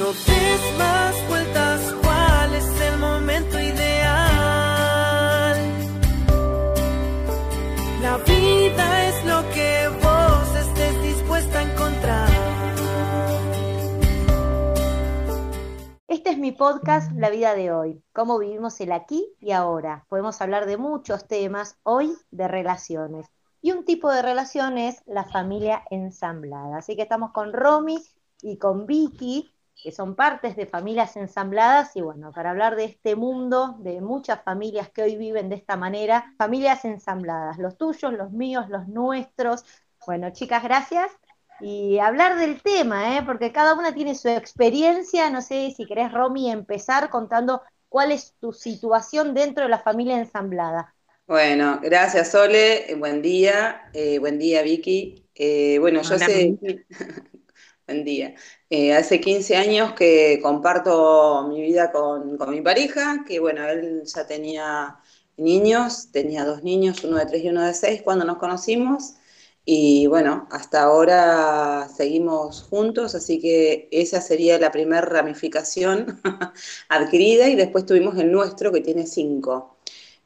No des más vueltas, ¿cuál es el momento ideal? La vida es lo que vos estés dispuesta a encontrar. Este es mi podcast La vida de hoy, cómo vivimos el aquí y ahora. Podemos hablar de muchos temas, hoy de relaciones. Y un tipo de relación es la familia ensamblada. Así que estamos con Romy y con Vicky, que son partes de familias ensambladas. Y bueno, para hablar de este mundo, de muchas familias que hoy viven de esta manera, familias ensambladas, los tuyos, los míos, los nuestros. Bueno, chicas, gracias. Y hablar del tema, ¿eh? porque cada una tiene su experiencia. No sé si querés, Romy, empezar contando cuál es tu situación dentro de la familia ensamblada. Bueno, gracias Sole, buen día, eh, buen día Vicky. Eh, bueno, yo sé, Eh, hace 15 años que comparto mi vida con, mi pareja, que bueno, él ya tenía niños, tenía dos niños, uno de tres y uno de seis cuando nos conocimos. Y bueno, hasta ahora seguimos juntos, así que esa sería la primera ramificación adquirida y después tuvimos el nuestro que tiene cinco.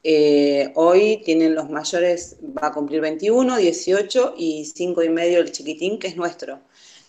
Eh, hoy tienen los mayores, va a cumplir 21, 18 y 5 y medio el chiquitín, que es nuestro.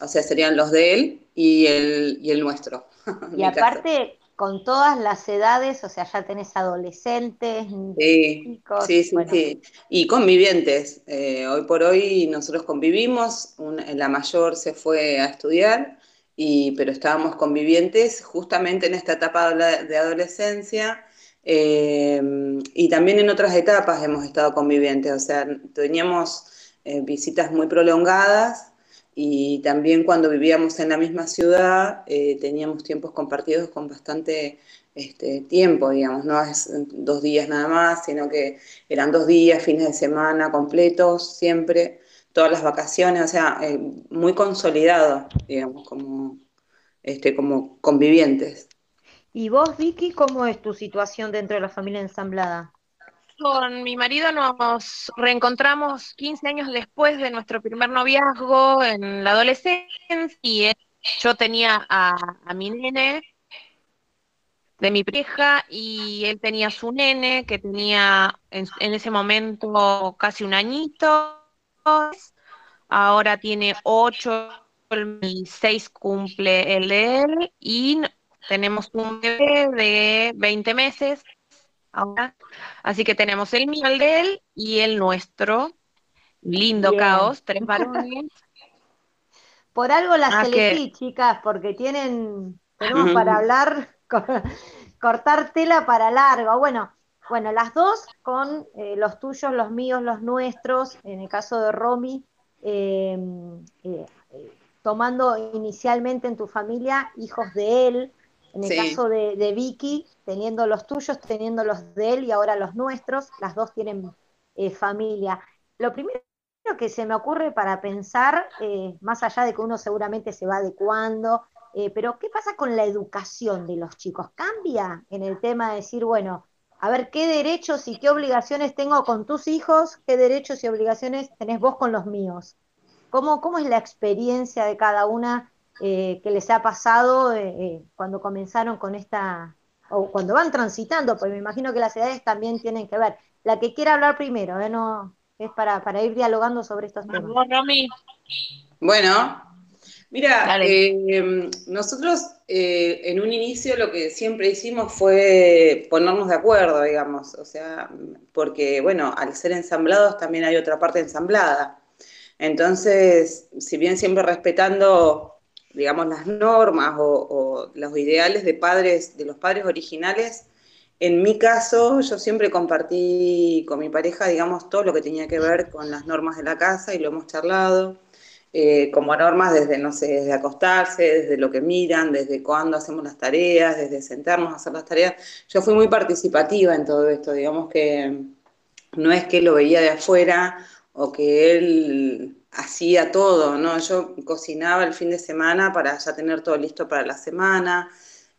O sea, serían los de él y el, y el nuestro. Y aparte, con todas las edades, o sea, ya tenés adolescentes, sí, chicos. Sí, sí, sí. Y convivientes. Eh, hoy por hoy nosotros convivimos, la mayor se fue a estudiar, y, pero estábamos convivientes justamente en esta etapa de adolescencia Em, y también en otras etapas hemos estado convivientes, o sea, teníamos eh, visitas muy prolongadas y también cuando vivíamos en la misma ciudad eh, teníamos tiempos compartidos con bastante este, tiempo, digamos, no es dos días nada más, sino que eran dos días, fines de semana completos, siempre, todas las vacaciones, o sea, eh, muy consolidado, digamos, como, este, como convivientes. ¿Y vos, Vicky, cómo es tu situación dentro de la familia ensamblada? Con mi marido nos reencontramos 15 años después de nuestro primer noviazgo en la adolescencia y yo tenía a, mi nene de mi pareja y él tenía su nene que tenía en, ese momento casi un añito, ahora tiene ocho y seis cumple el de él y tenemos un bebé de 20 meses ahora, así que tenemos el mío, el de él y el nuestro. Lindo caos, tres varones. Por algo las ah, elegí, chicas, porque tienen, tenemos para hablar, cortar tela para largo. Bueno, bueno, las dos con eh, los tuyos, los míos, los nuestros, en el caso de Romy, eh, eh, tomando inicialmente en tu familia hijos de él, en el caso de, Vicky, teniendo los tuyos, teniendo los de él y ahora los nuestros, las dos tienen eh, familia. Lo primero que se me ocurre para pensar, eh, más allá de que uno seguramente se va adecuando, eh, pero ¿qué pasa con la educación de los chicos? ¿Cambia en el tema de decir, bueno, a ver qué derechos y qué obligaciones tengo con tus hijos, qué derechos y obligaciones tenés vos con los míos? ¿Cómo, cómo es la experiencia de cada una eh, que les ha pasado eh, eh, cuando comenzaron con esta, o cuando van transitando, porque me imagino que las edades también tienen que ver. La que quiera hablar primero, no es para, para ir dialogando sobre estos temas. Bueno, mira, nosotros en un inicio lo que siempre hicimos fue ponernos de acuerdo, digamos, o sea, porque, bueno, al ser ensamblados también hay otra parte ensamblada. Entonces, si bien siempre respetando digamos, las normas o, los ideales de padres, de los padres originales, en mi caso, yo siempre compartí con mi pareja, digamos, todo lo que tenía que ver con las normas de la casa y lo hemos charlado, eh, como normas desde, no sé, desde acostarse, desde lo que miran, desde cuándo hacemos las tareas, desde sentarnos a hacer las tareas. Yo fui muy participativa en todo esto, digamos que no es que lo veía de afuera o que él hacía todo, ¿no? Yo cocinaba el fin de semana para ya tener todo listo para la semana.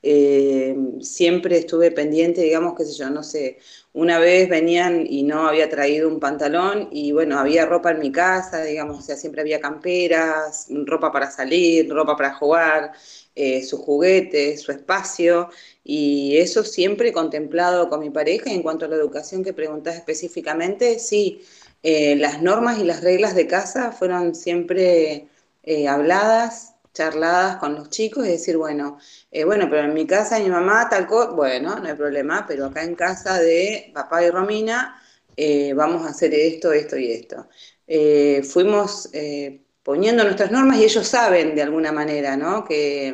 eh, siempre estuve pendiente, digamos, qué sé yo, no sé, una vez venían y no había traído un pantalón y bueno, había ropa en mi casa, digamos, o sea, siempre había camperas, ropa para salir, ropa para jugar, eh, sus juguetes, su espacio, y eso siempre contemplado con mi pareja. Y en cuanto a la educación que preguntás específicamente, sí, eh, las normas y las reglas de casa fueron siempre eh, habladas, charladas con los chicos y decir, bueno, bueno, pero en mi casa mi mamá tal cosa, bueno, no hay problema, pero acá en casa de papá y Romina vamos a hacer esto, esto y esto. fuimos poniendo nuestras normas y ellos saben de alguna manera, ¿no? Que,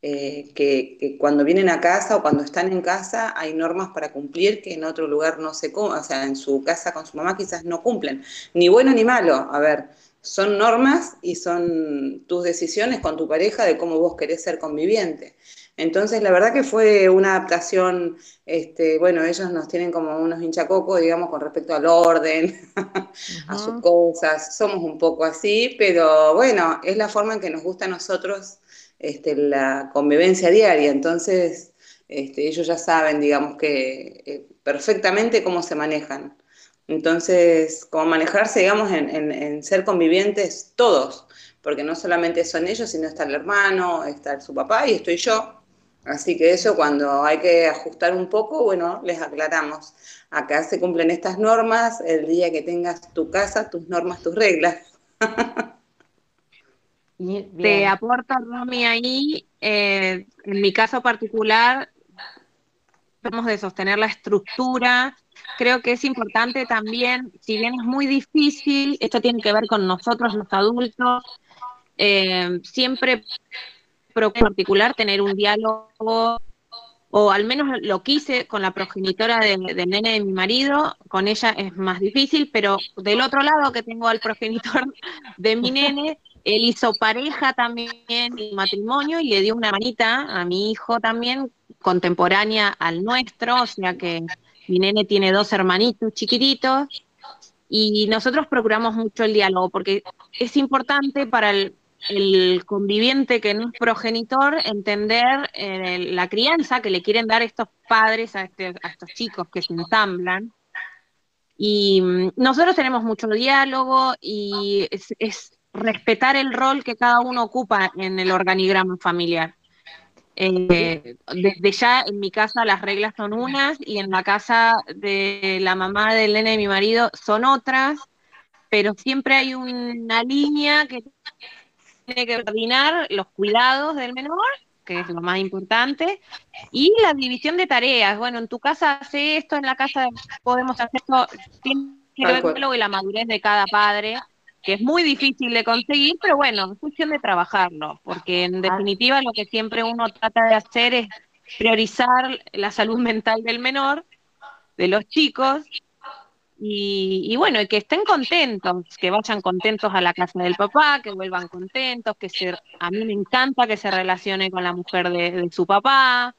eh, que, cuando vienen a casa o cuando están en casa hay normas para cumplir que en otro lugar no se o sea, en su casa con su mamá quizás no cumplen, ni bueno ni malo, a ver, son normas y son tus decisiones con tu pareja de cómo vos querés ser conviviente. Entonces, la verdad que fue una adaptación, este, bueno, ellos nos tienen como unos hinchacocos, digamos, con respecto al orden, a sus cosas, somos un poco así, pero bueno, es la forma en que nos gusta a nosotros este, la convivencia diaria, entonces este, ellos ya saben, digamos, que eh, perfectamente cómo se manejan. Entonces, cómo manejarse, digamos, en, en ser convivientes todos, porque no solamente son ellos, sino está el hermano, está su papá y estoy yo. Así que eso cuando hay que ajustar un poco, bueno, les aclaramos. Acá se cumplen estas normas, el día que tengas tu casa, tus normas, tus reglas. Te aporto, Romy, ahí, eh, en mi caso particular, vamos de sostener la estructura. Creo que es importante también, si bien es muy difícil, esto tiene que ver con nosotros los adultos, eh, siempre en particular tener un diálogo, o al menos lo quise con la progenitora del nene de mi marido, con ella es más difícil, pero del otro lado que tengo al progenitor de mi nene, él hizo pareja también y matrimonio y le dio una manita a mi hijo también, contemporánea al nuestro, o sea que mi nene tiene dos hermanitos chiquititos y nosotros procuramos mucho el diálogo porque es importante para el, conviviente que no es progenitor entender eh, la crianza que le quieren dar estos padres a, este, estos chicos que se ensamblan. Y mm, nosotros tenemos mucho diálogo y es, respetar el rol que cada uno ocupa en el organigrama familiar. Eh, desde ya en mi casa las reglas son unas y en la casa de la mamá del nene de mi marido son otras, pero siempre hay una línea que tiene que coordinar los cuidados del menor, que es lo más importante, y la división de tareas. Bueno, en tu casa hace esto, en la casa podemos hacer esto. Tiene que ver con la madurez de cada padre, que es muy difícil de conseguir, pero bueno, es cuestión de trabajarlo, porque en definitiva lo que siempre uno trata de hacer es priorizar la salud mental del menor, de los chicos, y, bueno, y que estén contentos, que vayan contentos a la casa del papá, que vuelvan contentos, que se, a mí me encanta que se relacione con la mujer de, su papá.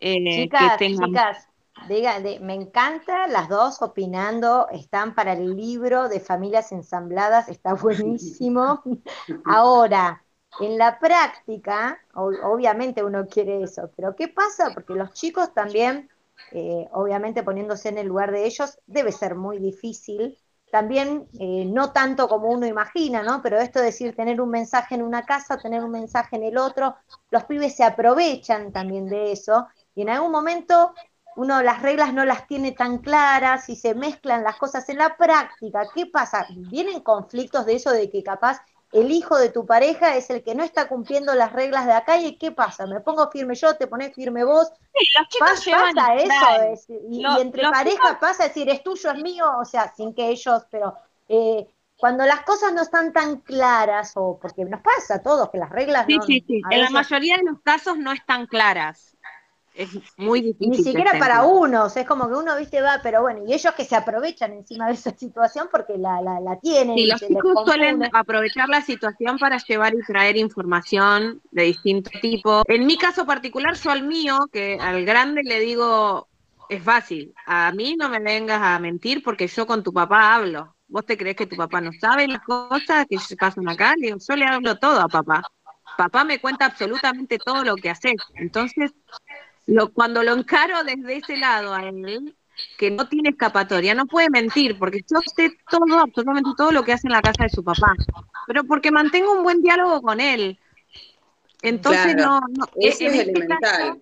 Eh, chicas, chicas, diga, me encanta las dos opinando, están para el libro de familias ensambladas, está buenísimo. Ahora, en la práctica, obviamente uno quiere eso, pero ¿qué pasa? Porque los chicos también eh, obviamente poniéndose en el lugar de ellos, debe ser muy difícil. También, eh, no tanto como uno imagina, ¿no? Pero esto de decir, tener un mensaje en una casa, tener un mensaje en el otro, los pibes se aprovechan también de eso y en algún momento uno las reglas no las tiene tan claras y se mezclan las cosas en la práctica. ¿Qué pasa? Vienen conflictos de eso de que capaz el hijo de tu pareja es el que no está cumpliendo las reglas de acá y ¿qué pasa? Me pongo firme yo, te pones firme vos. Sí, los chicos pasa, eso, y, entre parejas pasa decir es tuyo, es mío, o sea, sin que ellos, pero eh, cuando las cosas no están tan claras, o porque nos pasa a todos que las reglas sí, Sí, sí, en la mayoría de los casos no están claras es muy difícil. Ni siquiera para unos, es como que uno, viste, va, pero bueno, y ellos que se aprovechan encima de esa situación porque la, la, la tienen. Sí, los chicos suelen aprovechar la situación para llevar y traer información de distinto tipo. En mi caso particular, yo al mío, que al grande le digo, es fácil, a mí no me vengas a mentir porque yo con tu papá hablo. ¿Vos te crees que tu papá no sabe las cosas que pasan acá? yo le hablo todo a papá. papá me cuenta absolutamente todo lo que haces. Entonces, lo, cuando lo encaro desde ese lado a él, que no tiene escapatoria, no puede mentir, porque yo sé todo, absolutamente todo lo que hace en la casa de su papá, pero porque mantengo un buen diálogo con él. Entonces, no, no, Eso es elemental.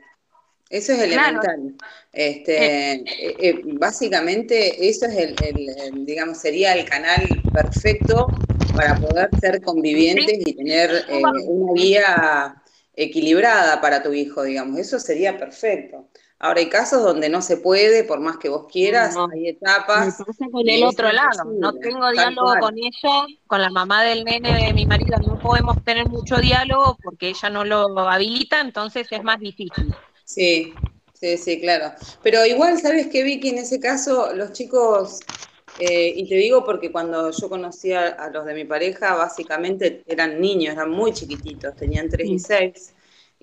eso es elemental. Este, eh. Eh, eh, básicamente, eso es el, digamos, sería el canal perfecto para poder ser convivientes y tener una guía equilibrada para tu hijo, digamos. Eso sería perfecto. Ahora hay casos donde no se puede, por más que vos quieras, hay etapas. Me con el otro lado, no tengo diálogo con ella, con la mamá del nene de mi marido, no podemos tener mucho diálogo porque ella no lo habilita, entonces es más difícil. Sí, sí, sí, claro. Pero igual, ¿sabes qué, Vicky? En ese caso, los chicos, eh, y te digo porque cuando yo conocí a, los de mi pareja, básicamente eran niños, eran muy chiquititos, tenían 3 y 6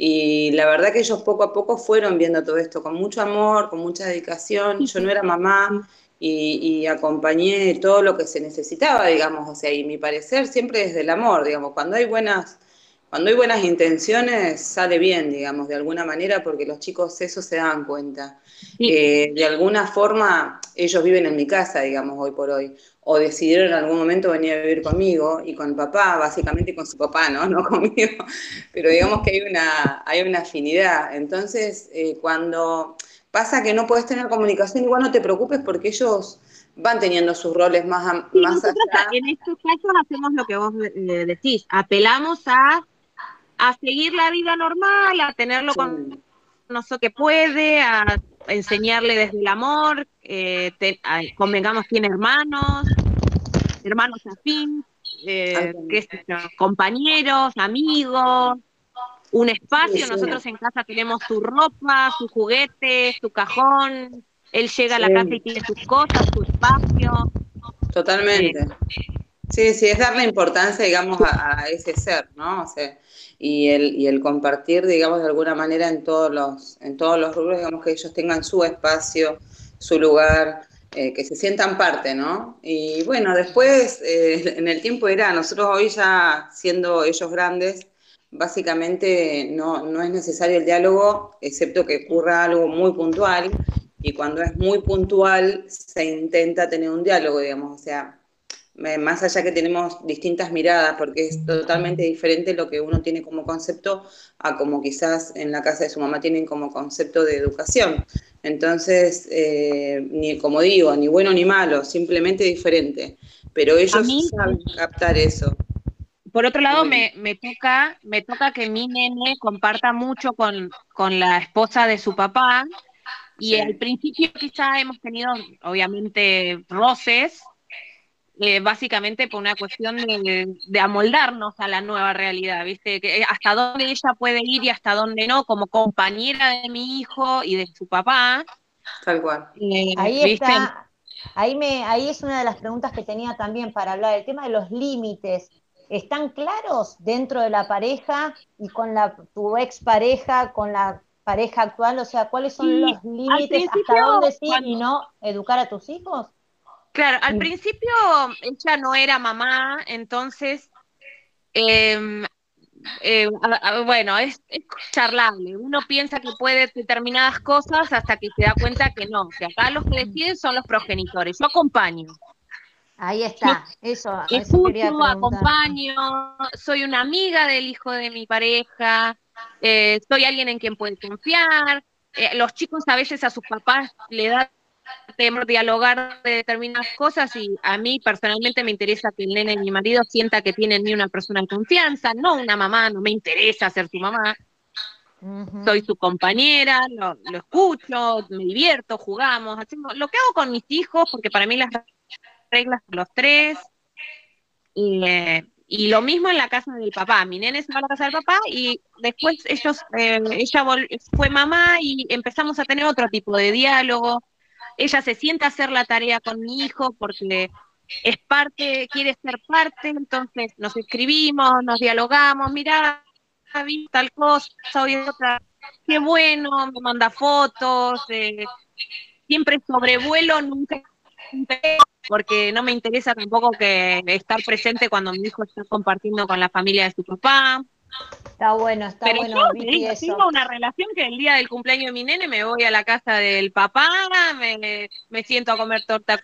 y la verdad que ellos poco a poco fueron viendo todo esto con mucho amor, con mucha dedicación. Yo no era mamá y, acompañé todo lo que se necesitaba, digamos, o sea, y mi parecer siempre desde el amor, digamos, cuando hay buenas, cuando hay buenas intenciones sale bien, digamos, de alguna manera, porque los chicos eso se dan cuenta. Eh, de alguna forma ellos viven en mi casa, digamos, hoy por hoy o decidieron en algún momento venir a vivir conmigo y con papá, básicamente con su papá, ¿no? No conmigo, pero digamos que hay una, hay una afinidad. Entonces, eh, cuando pasa que no puedes tener comunicación, igual no te preocupes porque ellos van teniendo sus roles más, más allá. En estos casos hacemos lo que vos eh, decís, apelamos a, a seguir la vida normal, a tenerlo con nosotros que puede, a enseñarle desde el amor, eh, convengamos, tiene hermanos, hermanos afín, eh, compañeros, amigos, un espacio, nosotros en casa tenemos su ropa, su juguete, su cajón, él llega a la casa y tiene sus cosas, su espacio. Totalmente. Sí, sí, es darle importancia, digamos, a, ese ser, ¿no? O sea, y el, y el compartir, digamos, de alguna manera en todos los, en todos los rubros, digamos, que ellos tengan su espacio, su lugar, eh, que se sientan parte, ¿no? Y bueno, después, eh, en el tiempo era, nosotros hoy ya siendo ellos grandes, básicamente no, no es necesario el diálogo, excepto que ocurra algo muy puntual, y cuando es muy puntual se intenta tener un diálogo, digamos, o sea, más allá que tenemos distintas miradas, porque es totalmente diferente lo que uno tiene como concepto a como quizás en la casa de su mamá tienen como concepto de educación. Entonces, eh, ni como digo, ni bueno ni malo, simplemente diferente. Pero ellos saben captar eso. Por otro lado, me, me, toca, me toca que mi nene comparta mucho con, con la esposa de su papá. Y al principio quizá hemos tenido, obviamente, roces, eh, básicamente por una cuestión de, amoldarnos a la nueva realidad, ¿viste? Que eh, hasta dónde ella puede ir y hasta dónde no, como compañera de mi hijo y de su papá. Tal cual. Eh, ahí está, ahí, me, ahí es una de las preguntas que tenía también para hablar, el tema de los límites. ¿Están claros dentro de la pareja y con la, tu expareja, con la pareja actual? O sea, ¿cuáles son los límites hasta dónde sí y no educar a tus hijos? Claro, al principio ella no era mamá, entonces, em, eh, bueno, es, charlable. Uno piensa que puede determinadas cosas hasta que se da cuenta que no, que acá los que deciden son los progenitores. Yo acompaño. Ahí está, eso. Escucho, acompaño, soy una amiga del hijo de mi pareja, eh, soy alguien en quien puede confiar. Eh, los chicos a veces a sus papás le dan temor dialogar de determinadas cosas y a mí personalmente me interesa que el nene y mi marido sienta que tienen ni una persona en confianza, no una mamá, no me interesa ser su mamá. Soy su compañera, lo, escucho, me divierto, jugamos, hacemos lo que hago con mis hijos, porque para mí las reglas son los tres. Y, eh, y lo mismo en la casa del papá. Mi nene se va a la casa del papá y después ellos, eh, ella fue mamá y empezamos a tener otro tipo de diálogo ella se sienta a hacer la tarea con mi hijo porque es parte, quiere ser parte, entonces nos escribimos, nos dialogamos, mira, vi tal cosa, otra, qué bueno, me manda fotos, eh, siempre sobrevuelo, nunca porque no me interesa tampoco que estar presente cuando mi hijo está compartiendo con la familia de su papá. Está bueno, está Pero bueno. yo tengo una relación que el día del cumpleaños de mi nene me voy a la casa del papá, me, me siento a comer torta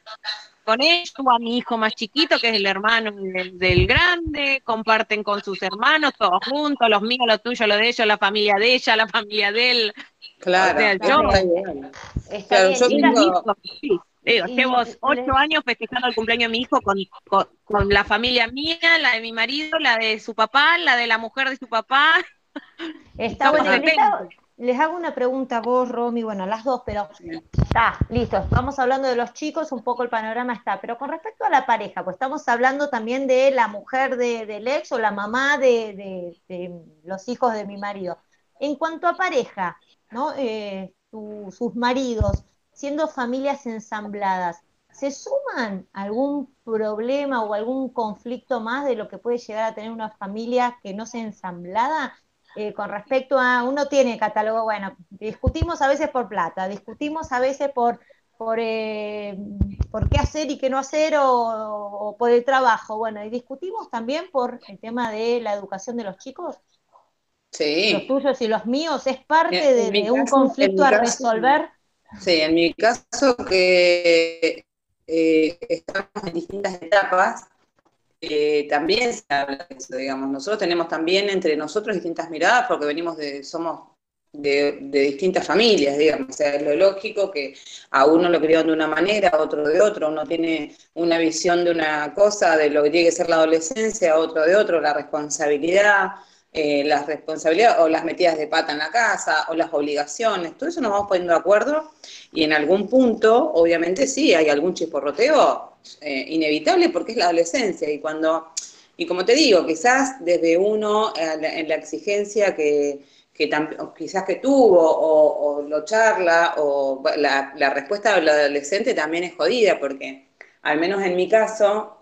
con ellos, a mi hijo más chiquito, que es el hermano del, grande, comparten con sus hermanos, todos juntos, los míos, los tuyos, los de ellos, la familia de ella, la familia de él. Claro, está yo llevo ocho años festejando el cumpleaños de mi hijo con, con, la familia mía, la de mi marido, la de su papá, la de la mujer de su papá. Está bueno les hago una pregunta a vos, Romy, bueno, las dos, pero está, listo, estamos hablando de los chicos, un poco el panorama está, pero con respecto a la pareja, pues estamos hablando también de la mujer de, del ex o la mamá de, los hijos de mi marido. En cuanto a pareja, ¿no? Eh, sus maridos, siendo familias ensambladas, ¿se suman algún problema o algún conflicto más de lo que puede llegar a tener una familia que no sea ensamblada? Eh, con respecto a, uno tiene catálogo, bueno, discutimos a veces por plata, discutimos a veces por, por, eh, por qué hacer y qué no hacer o, por el trabajo, bueno, y discutimos también por el tema de la educación de los chicos. Sí. Los tuyos y los míos, es parte de, un conflicto a resolver. Sí, en mi caso que eh, estamos en distintas etapas, eh, también se habla de eso, digamos. Nosotros tenemos también entre nosotros distintas miradas porque venimos de, somos de, distintas familias, digamos. O sea, es lo lógico que a uno lo criaron de una manera, a otro de otro. Uno tiene una visión de una cosa, de lo que tiene que ser la adolescencia, a otro de otro, la responsabilidad. Eh, las responsabilidades o las metidas de pata en la casa o las obligaciones, todo eso nos vamos poniendo de acuerdo y en algún punto, obviamente sí, hay algún chisporroteo eh, inevitable porque es la adolescencia y cuando, y como te digo, quizás desde uno en la exigencia que, quizás que tuvo o, lo charla o la, respuesta del adolescente también es jodida porque al menos en mi caso,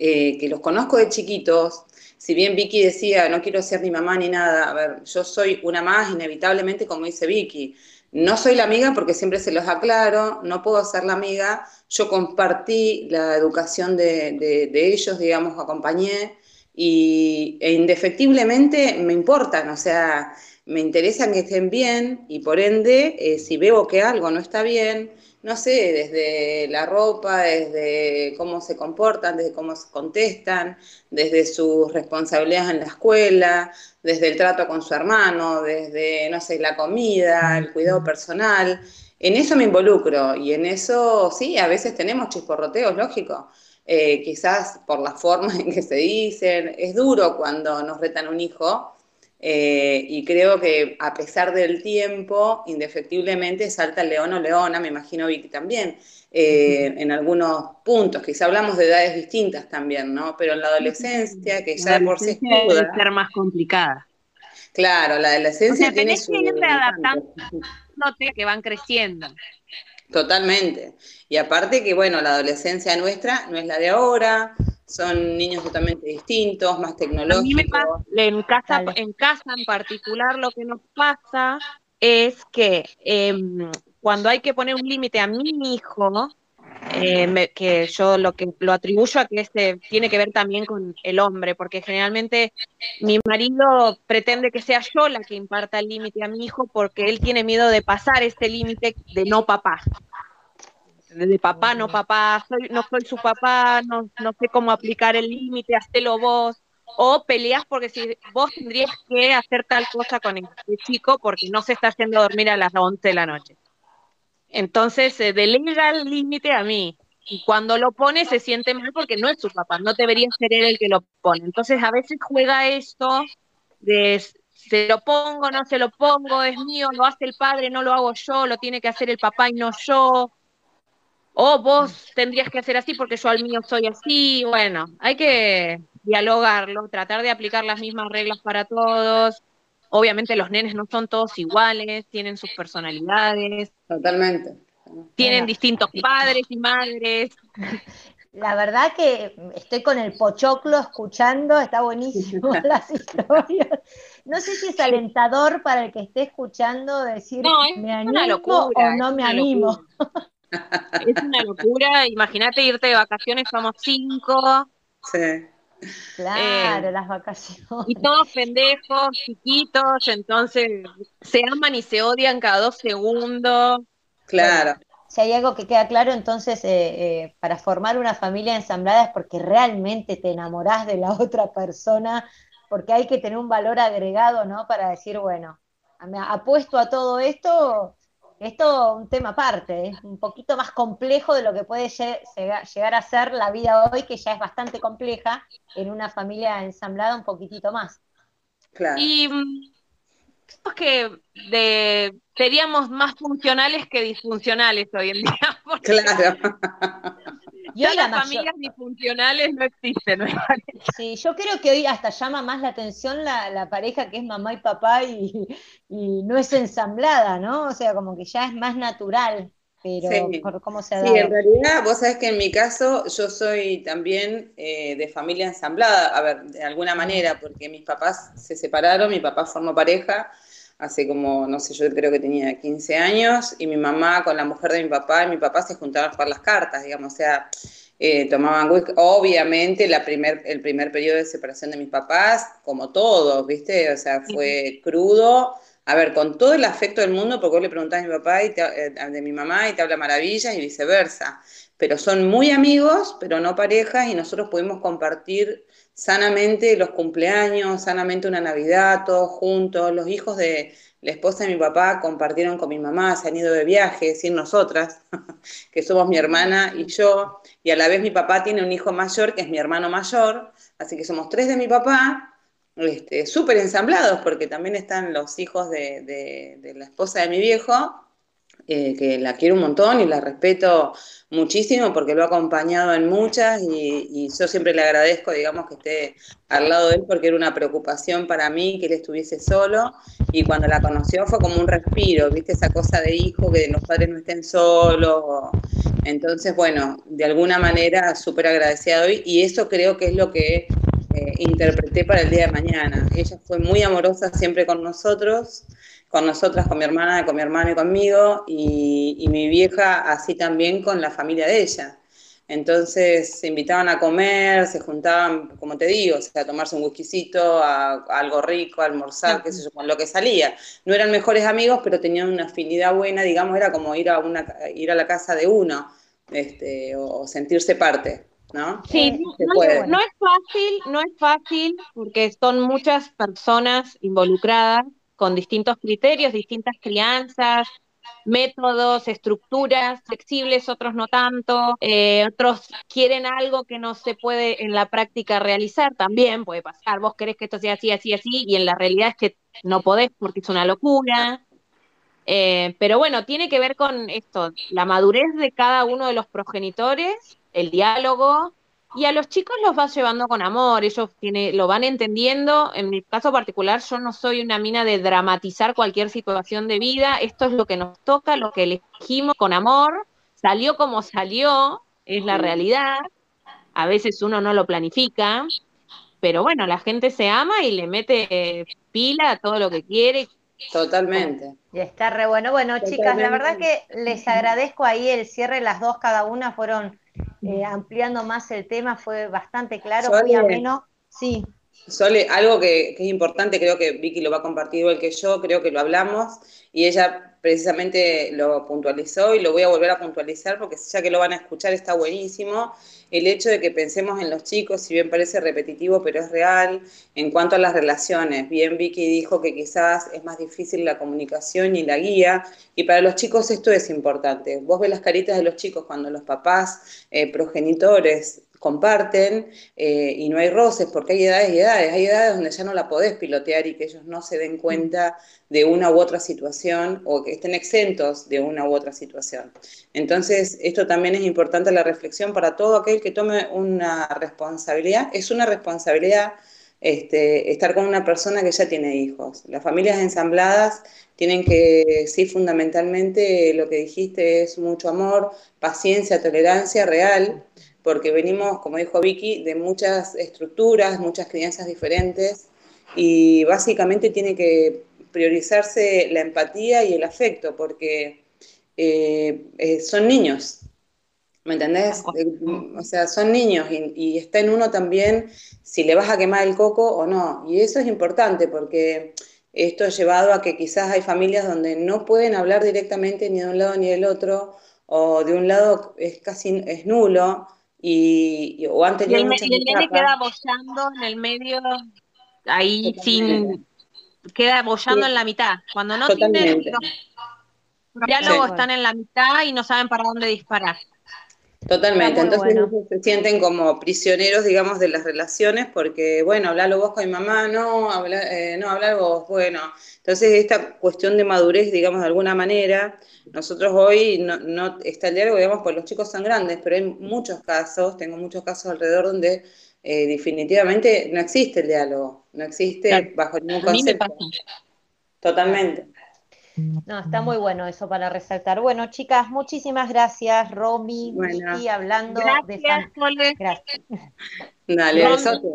eh, que los conozco de chiquitos, si bien Vicky decía, no quiero ser ni mamá ni nada, a ver, yo soy una más inevitablemente, como dice Vicky. No soy la amiga porque siempre se los aclaro, no puedo ser la amiga. Yo compartí la educación de, ellos, digamos, acompañé y, e indefectiblemente me importan, o sea, me interesa que estén bien y por ende, eh, si veo que algo no está bien, no sé, desde la ropa, desde cómo se comportan, desde cómo se contestan, desde sus responsabilidades en la escuela, desde el trato con su hermano, desde, no sé, la comida, el cuidado personal. En eso me involucro y en eso, sí, a veces tenemos chisporroteos, lógico. Eh, quizás por la forma en que se dicen, es duro cuando nos retan un hijo, eh, y creo que a pesar del tiempo, indefectiblemente salta el león o leona, me imagino Vicky también, eh, en algunos puntos. Quizá hablamos de edades distintas también, ¿no? Pero en la adolescencia, que ya de por sí es ser más complicada. Claro, la adolescencia tiene su... que readaptando que van creciendo. Totalmente. Y aparte que, bueno, la adolescencia nuestra no es la de ahora, son niños totalmente distintos, más tecnológicos. A mí me pasa, en casa, en casa en particular, lo que nos pasa es que em, cuando hay que poner un límite a mi hijo, eh, que yo lo que lo atribuyo a que este tiene que ver también con el hombre, porque generalmente mi marido pretende que sea yo la que imparta el límite a mi hijo porque él tiene miedo de pasar este límite de no papá de papá, no papá, soy, no soy su papá, no, no sé cómo aplicar el límite, hacelo vos, o peleas porque si vos tendrías que hacer tal cosa con este chico porque no se está haciendo dormir a las 11 de la noche. Entonces se delega el límite a mí. Y cuando lo pone se siente mal porque no es su papá, no debería ser él el que lo pone. Entonces a veces juega esto de se lo pongo, no se lo pongo, es mío, lo hace el padre, no lo hago yo, lo tiene que hacer el papá y no yo o vos tendrías que hacer así porque yo al mío soy así. Bueno, hay que dialogarlo, tratar de aplicar las mismas reglas para todos. Obviamente los nenes no son todos iguales, tienen sus personalidades. Totalmente. Tienen distintos padres y madres. La verdad que estoy con el pochoclo escuchando, está buenísimo las historias. No sé si es alentador para el que esté escuchando decir me animo o no me animo. Es una locura, imagínate irte de vacaciones, somos cinco. Sí. Claro, eh, las vacaciones. Y todos pendejos, chiquitos, entonces se aman y se odian cada dos segundos. Claro. si hay algo que queda claro, entonces, eh, eh, para formar una familia ensamblada es porque realmente te enamorás de la otra persona, porque hay que tener un valor agregado, ¿no? Para decir, bueno, me apuesto a todo esto esto un tema aparte, es un poquito más complejo de lo que puede llegar a ser la vida hoy, que ya es bastante compleja, en una familia ensamblada un poquitito más. Claro. Y mm, es que seríamos más funcionales que disfuncionales hoy en día. Claro. Yo las familias disfuncionales no existen. Sí, yo creo que hoy hasta llama más la atención la, pareja que es mamá y papá y, no es ensamblada, ¿no? O sea, como que ya es más natural, pero por cómo se da. Sí, en realidad, vos sabés que en mi caso yo soy también eh, de familia ensamblada, a ver, de alguna manera, porque mis papás se separaron, mi papá formó pareja hace como, no sé, yo creo que tenía 15 años, y mi mamá con la mujer de mi papá y mi papá se juntaban a jugar las cartas, digamos, o sea, eh, tomaban whisky. Obviamente, la primer, el primer periodo de separación de mis papás, como todos, ¿viste? O sea, fue crudo. A ver, con todo el afecto del mundo, porque vos le preguntás a mi papá y eh, de mi mamá y te habla maravillas y viceversa. Pero son muy amigos, pero no parejas, y nosotros pudimos compartir sanamente los cumpleaños, sanamente una Navidad, todos juntos. Los hijos de la esposa de mi papá compartieron con mi mamá, se han ido de viaje, sin nosotras, que somos mi hermana y yo. Y a la vez mi papá tiene un hijo mayor, que es mi hermano mayor, así que somos tres de mi papá. Este, súper ensamblados, porque también están los hijos de la esposa de mi viejo, eh, que la quiero un montón y la respeto muchísimo porque lo ha acompañado en muchas y, yo siempre le agradezco, digamos, que esté al lado de él porque era una preocupación para mí que él estuviese solo y cuando la conoció fue como un respiro, viste, esa cosa de hijo, que los padres no estén solos. Entonces, bueno, de alguna manera súper agradecida hoy y eso creo que es lo que eh, interpreté para el día de mañana. Ella fue muy amorosa siempre con nosotros con nosotras, con mi hermana, con mi hermano y conmigo, y, mi vieja así también con la familia de ella. Entonces se invitaban a comer, se juntaban, como te digo, a tomarse un whiskycito, a, algo rico, a almorzar, qué sé yo, con lo que salía. No eran mejores amigos, pero tenían una afinidad buena, digamos, era como ir a, una, ir a la casa de uno este, o, sentirse parte. ¿No? Sí, no, no, es fácil, no es fácil porque son muchas personas involucradas con distintos criterios, distintas crianzas, métodos, estructuras flexibles, otros no tanto, eh, otros quieren algo que no se puede en la práctica realizar, también puede pasar, vos querés que esto sea así, así, así, y en la realidad es que no podés porque es una locura. Eh, pero bueno, tiene que ver con esto, la madurez de cada uno de los progenitores, el diálogo, y a los chicos los vas llevando con amor, ellos tiene, lo van entendiendo. En mi caso particular, yo no soy una mina de dramatizar cualquier situación de vida. Esto es lo que nos toca, lo que elegimos con amor. Salió como salió, es la realidad. A veces uno no lo planifica, pero bueno, la gente se ama y le mete eh, pila a todo lo que quiere. Totalmente. Y está re bueno. Bueno, chicas, la verdad que les agradezco ahí el cierre, las dos cada una fueron eh, ampliando más el tema, fue bastante claro, muy ameno. Sí. Sole, algo que, es importante, creo que Vicky lo va a compartir igual que yo, creo que lo hablamos y ella precisamente lo puntualizó y lo voy a volver a puntualizar porque ya que lo van a escuchar está buenísimo. El hecho de que pensemos en los chicos, si bien parece repetitivo, pero es real, en cuanto a las relaciones. Bien, Vicky dijo que quizás es más difícil la comunicación y la guía, y para los chicos esto es importante. Vos ves las caritas de los chicos cuando los papás, eh, progenitores, comparten eh, y no hay roces, porque hay edades y edades, hay edades donde ya no la podés pilotear y que ellos no se den cuenta de una u otra situación o que estén exentos de una u otra situación. Entonces, esto también es importante la reflexión para todo aquel que tome una responsabilidad. Es una responsabilidad este, estar con una persona que ya tiene hijos. Las familias ensambladas tienen que, sí, fundamentalmente lo que dijiste es mucho amor, paciencia, tolerancia real porque venimos, como dijo Vicky, de muchas estructuras, muchas crianzas diferentes y básicamente tiene que priorizarse la empatía y el afecto, porque eh, eh, son niños. ¿Me entendés? O sea, son niños y, está en uno también si le vas a quemar el coco o no. Y eso es importante porque esto ha llevado a que quizás hay familias donde no pueden hablar directamente ni de un lado ni del otro, o de un lado es casi es nulo, y, o han tenido y el, y queda bollando en el medio, ahí sin, queda bollando en la mitad. Cuando no tiene los diálogos están en la mitad y no saben para dónde disparar. Totalmente, entonces se sienten como prisioneros, digamos, de las relaciones, porque, bueno, hablalo vos con mi mamá, no, habla, eh, no, hablar vos, bueno. Entonces, esta cuestión de madurez, digamos, de alguna manera, nosotros hoy no, no está el diálogo, digamos, pues los chicos son grandes, pero hay muchos casos, tengo muchos casos alrededor donde eh, definitivamente no existe el diálogo, no existe bajo ningún concepto. Totalmente. No, está muy bueno eso para resaltar. Bueno, chicas, muchísimas gracias, Romy, bueno, hablando de Gracias. Dale,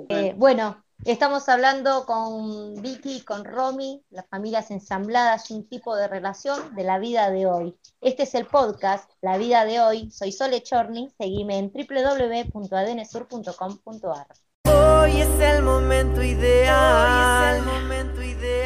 eh, bueno, estamos hablando con Vicky y con Romy, las familias ensambladas, un tipo de relación de la vida de hoy. Este es el podcast, La vida de hoy. Soy Sole Chorni, seguime en www.adnsur.com.ar. Hoy es el momento ideal. Hoy es el momento ideal